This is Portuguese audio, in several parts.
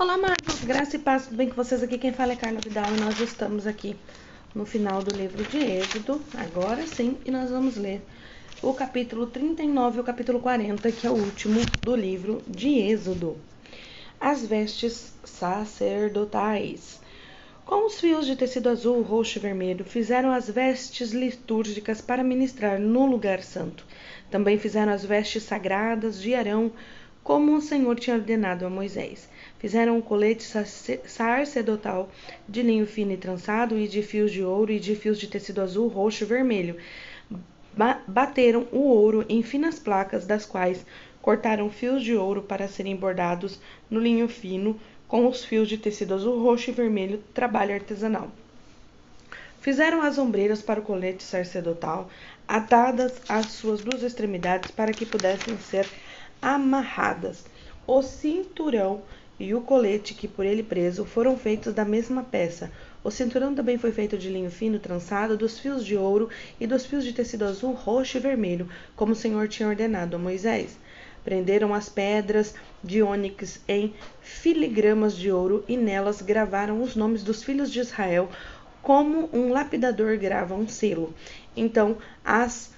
Olá, Marcos, graça e paz, tudo bem com vocês? Aqui quem fala é Carla Vidal e nós estamos aqui no final do livro de Êxodo, agora sim, e nós vamos ler o capítulo 39 e o capítulo 40, que é o último do livro de Êxodo. As vestes sacerdotais. Com os fios de tecido azul, roxo e vermelho, fizeram as vestes litúrgicas para ministrar no lugar santo. Também fizeram as vestes sagradas de Arão, como o Senhor tinha ordenado a Moisés. Fizeram um colete sacerdotal de linho fino e trançado, e de fios de ouro e de fios de tecido azul, roxo e vermelho. Bateram o ouro em finas placas, das quais cortaram fios de ouro para serem bordados no linho fino, com os fios de tecido azul, roxo e vermelho, trabalho artesanal. Fizeram as ombreiras para o colete sacerdotal, atadas às suas duas extremidades para que pudessem ser amarradas. O cinturão e o colete que por ele preso foram feitos da mesma peça. O cinturão também foi feito de linho fino trançado, dos fios de ouro e dos fios de tecido azul, roxo e vermelho, como o Senhor tinha ordenado a Moisés. Prenderam as pedras de ônix em filigramas de ouro e nelas gravaram os nomes dos filhos de Israel, como um lapidador grava um selo. Então as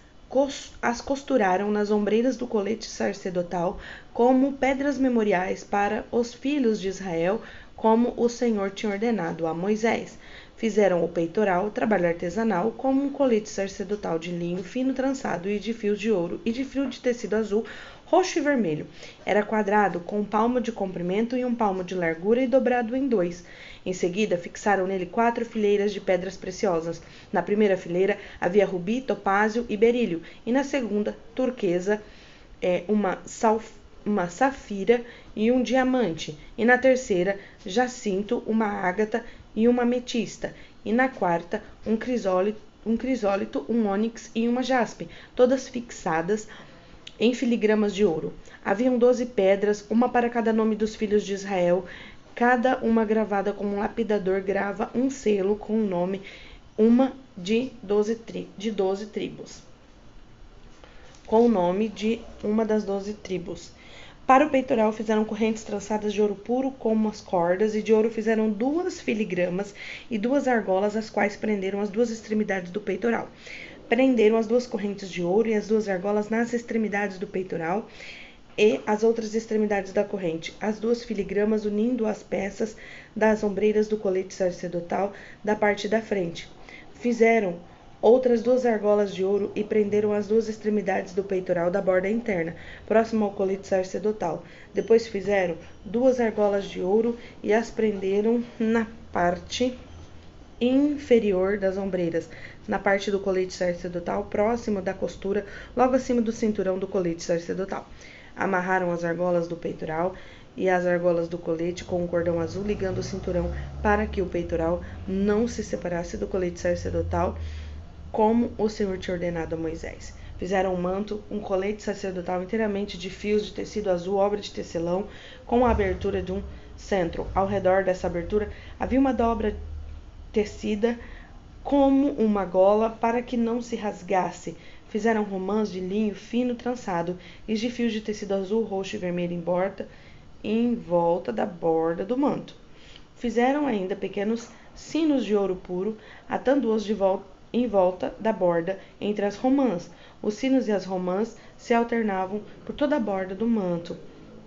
as costuraram nas ombreiras do colete sacerdotal como pedras memoriais para os filhos de Israel, como o Senhor tinha ordenado a Moisés. Fizeram o peitoral, trabalho artesanal, como um colete sacerdotal de linho fino trançado e de fios de ouro e de fio de tecido azul, roxo e vermelho. Era quadrado, com um palmo de comprimento e um palmo de largura e dobrado em dois. Em seguida, fixaram nele quatro fileiras de pedras preciosas. Na primeira fileira havia rubi, topázio e berílio, e na segunda, turquesa, é, uma, uma safira e um diamante, e na terceira, jacinto, uma ágata e uma ametista, e na quarta, um crisólito, um, crisólito, um ônix e uma jaspe, todas fixadas em filigramas de ouro. Haviam doze pedras, uma para cada nome dos filhos de Israel, cada uma gravada como um lapidador grava um selo com o nome, uma de doze, tri, de doze tribos, com o nome de uma das doze tribos. Para o peitoral fizeram correntes trançadas de ouro puro como as cordas, e de ouro fizeram duas filigramas e duas argolas, as quais prenderam as duas extremidades do peitoral. Prenderam as duas correntes de ouro e as duas argolas nas extremidades do peitoral e as outras extremidades da corrente, as duas filigramas unindo as peças das ombreiras do colete sacerdotal da parte da frente. Fizeram outras duas argolas de ouro e prenderam as duas extremidades do peitoral da borda interna, próximo ao colete sacerdotal. Depois fizeram duas argolas de ouro e as prenderam na parte inferior das ombreiras, na parte do colete sacerdotal, próximo da costura, logo acima do cinturão do colete sacerdotal. Amarraram as argolas do peitoral e as argolas do colete com um cordão azul ligando o cinturão para que o peitoral não se separasse do colete sacerdotal, como o Senhor tinha ordenado a Moisés. Fizeram um manto, um colete sacerdotal inteiramente de fios de tecido azul, obra de tecelão, com a abertura de um centro. Ao redor dessa abertura havia uma dobra tecida como uma gola para que não se rasgasse Fizeram romãs de linho fino trançado e de fios de tecido azul, roxo e vermelho em borda em volta da borda do manto. Fizeram ainda pequenos sinos de ouro puro, atando-os volta, em volta da borda entre as romãs. Os sinos e as romãs se alternavam por toda a borda do manto,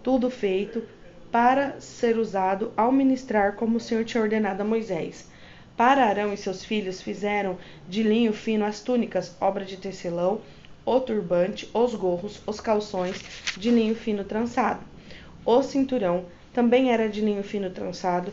tudo feito para ser usado ao ministrar como o Senhor tinha ordenado a Moisés. Para Arão e seus filhos fizeram de linho fino as túnicas, obra de tecelão, o turbante, os gorros, os calções de linho fino trançado. O cinturão também era de linho fino trançado,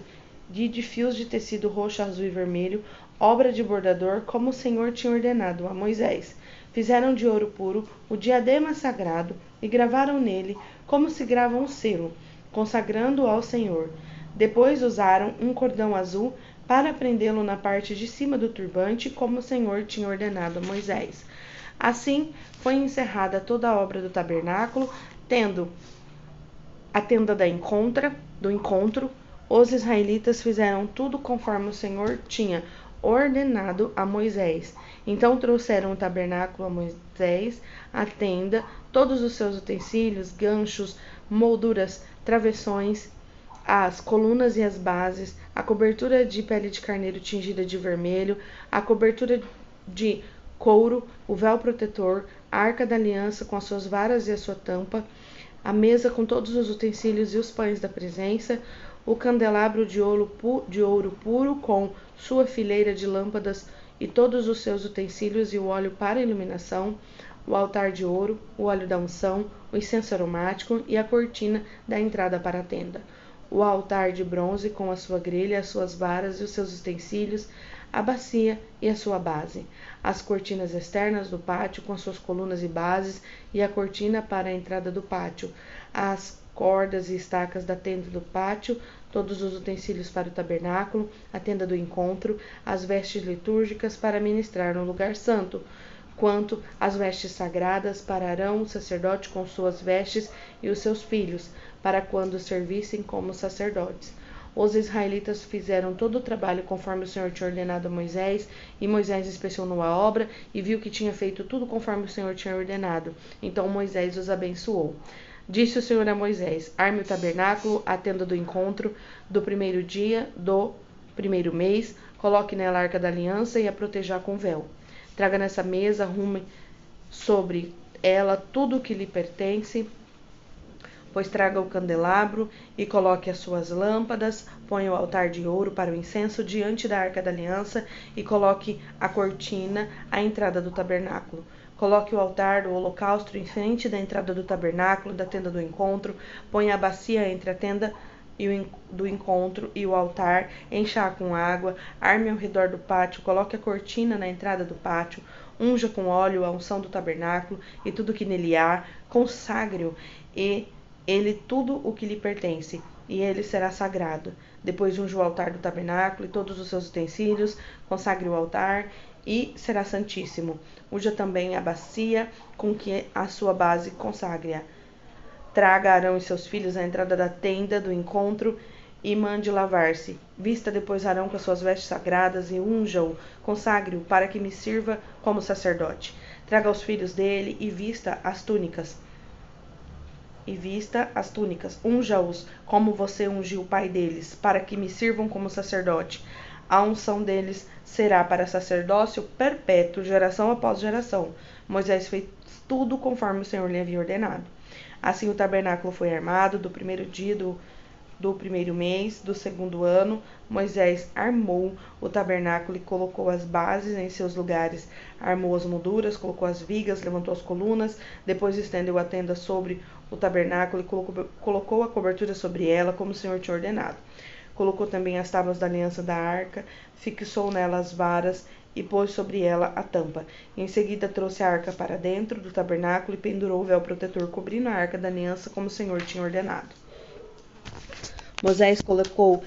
de, fios de tecido roxo, azul e vermelho, obra de bordador, como o Senhor tinha ordenado a Moisés. Fizeram de ouro puro o diadema sagrado e gravaram nele como se grava um selo, consagrando-o ao Senhor. Depois usaram um cordão azul para prendê-lo na parte de cima do turbante, como o Senhor tinha ordenado a Moisés. Assim foi encerrada toda a obra do tabernáculo, tendo a tenda da encontra, do encontro, os israelitas fizeram tudo conforme o Senhor tinha ordenado a Moisés. Então trouxeram o tabernáculo a Moisés, a tenda, todos os seus utensílios, ganchos, molduras, travessões, as colunas e as bases, a cobertura de pele de carneiro tingida de vermelho, a cobertura de couro, o véu protetor, a arca da aliança com as suas varas e a sua tampa, a mesa com todos os utensílios e os pães da presença, o candelabro de ouro, pu de ouro puro com sua fileira de lâmpadas e todos os seus utensílios e o óleo para iluminação, o altar de ouro, o óleo da unção, o incenso aromático e a cortina da entrada para a tenda, o altar de bronze com a sua grelha, as suas varas e os seus utensílios, a bacia e a sua base, as cortinas externas do pátio com suas colunas e bases e a cortina para a entrada do pátio, as cordas e estacas da tenda do pátio, todos os utensílios para o tabernáculo, a tenda do encontro, as vestes litúrgicas para ministrar no lugar santo, quanto às vestes sagradas para Arão, o sacerdote, com suas vestes e os seus filhos, para quando servissem como sacerdotes os israelitas fizeram todo o trabalho conforme o Senhor tinha ordenado a Moisés, e Moisés inspecionou a obra e viu que tinha feito tudo conforme o Senhor tinha ordenado. Então Moisés os abençoou. Disse o Senhor a Moisés: Arme o tabernáculo, a tenda do encontro, do primeiro dia do primeiro mês, coloque nela a arca da aliança e a proteja com véu. Traga nessa mesa, arrume sobre ela tudo o que lhe pertence, pois traga o candelabro e coloque as suas lâmpadas, ponha o altar de ouro para o incenso diante da arca da aliança e coloque a cortina à entrada do tabernáculo. Coloque o altar do holocausto em frente da entrada do tabernáculo, da tenda do encontro, ponha a bacia entre a tenda do encontro e o altar, encha com água, arme ao redor do pátio, coloque a cortina na entrada do pátio, unja com óleo a unção do tabernáculo e tudo que nele há, consagre-o e ele tudo o que lhe pertence, e ele será sagrado. Depois unja o altar do tabernáculo e todos os seus utensílios, consagre o altar e será santíssimo. Unja também a bacia com que a sua base consagre-a. Traga Arão e seus filhos à entrada da tenda do encontro e mande lavar-se. Vista depois Arão com as suas vestes sagradas e unja-o, consagre-o para que me sirva como sacerdote. Traga os filhos dele e vista as túnicas e vista as túnicas, unja-os como você ungiu o pai deles, para que me sirvam como sacerdote. A unção deles será para sacerdócio perpétuo, geração após geração. Moisés fez tudo conforme o Senhor lhe havia ordenado. Assim o tabernáculo foi armado do primeiro dia do do primeiro mês do segundo ano, Moisés armou o tabernáculo e colocou as bases em seus lugares, armou as molduras, colocou as vigas, levantou as colunas, depois estendeu a tenda sobre o tabernáculo e colocou, colocou a cobertura sobre ela, como o Senhor tinha ordenado. Colocou também as tábuas da aliança da arca, fixou nela as varas e pôs sobre ela a tampa. Em seguida trouxe a arca para dentro do tabernáculo e pendurou o véu protetor cobrindo a arca da aliança, como o Senhor tinha ordenado. Moisés colocou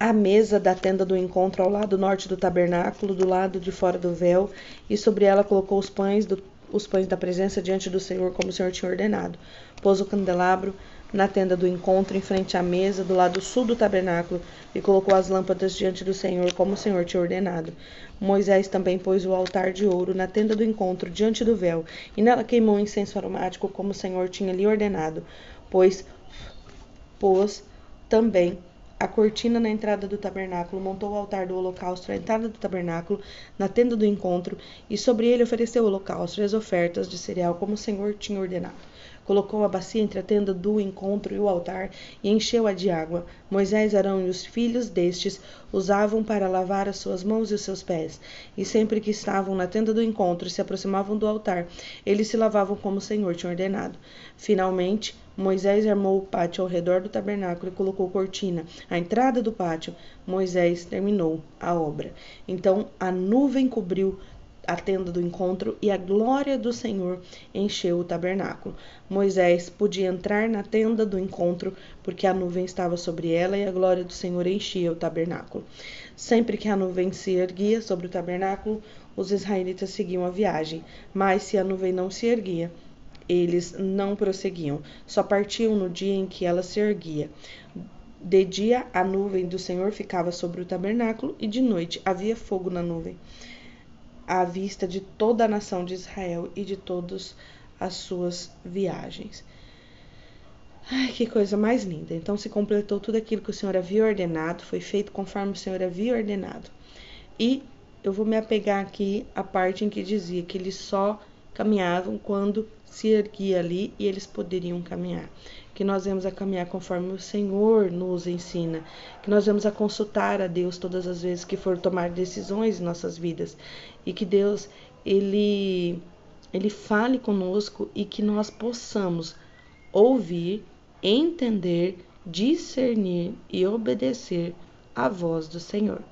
a mesa da tenda do encontro ao lado norte do tabernáculo, do lado de fora do véu, e sobre ela colocou os pães, do, os pães da presença diante do Senhor, como o Senhor tinha ordenado. Pôs o candelabro na tenda do encontro, em frente à mesa, do lado sul do tabernáculo, e colocou as lâmpadas diante do Senhor, como o Senhor tinha ordenado. Moisés também pôs o altar de ouro na tenda do encontro, diante do véu, e nela queimou incenso aromático, como o Senhor tinha lhe ordenado, pois pôs também a cortina na entrada do tabernáculo, montou o altar do holocausto à entrada do tabernáculo, na tenda do encontro, e sobre ele ofereceu o holocausto e as ofertas de cereal, como o Senhor tinha ordenado. Colocou a bacia entre a tenda do encontro e o altar e encheu-a de água. Moisés, Arão e os filhos destes usavam para lavar as suas mãos e os seus pés. E sempre que estavam na tenda do encontro e se aproximavam do altar, eles se lavavam como o Senhor tinha ordenado. Finalmente, Moisés armou o pátio ao redor do tabernáculo e colocou cortina. À entrada do pátio, Moisés terminou a obra. Então a nuvem cobriu a tenda do encontro e a glória do Senhor encheu o tabernáculo. Moisés podia entrar na tenda do encontro porque a nuvem estava sobre ela e a glória do Senhor enchia o tabernáculo. Sempre que a nuvem se erguia sobre o tabernáculo, os israelitas seguiam a viagem, mas se a nuvem não se erguia, eles não prosseguiam, só partiam no dia em que ela se erguia. De dia a nuvem do Senhor ficava sobre o tabernáculo e de noite havia fogo na nuvem à vista de toda a nação de Israel e de todas as suas viagens. Ai, que coisa mais linda. Então se completou tudo aquilo que o Senhor havia ordenado, foi feito conforme o Senhor havia ordenado. E eu vou me apegar aqui à parte em que dizia que eles só caminhavam quando se erguia ali e eles poderiam caminhar. Que nós vamos a caminhar conforme o Senhor nos ensina, que nós vamos a consultar a Deus todas as vezes que for tomar decisões em nossas vidas e que Deus ele ele fale conosco e que nós possamos ouvir entender, discernir e obedecer à voz do Senhor.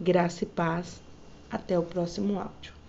Graça e paz. Até o próximo áudio.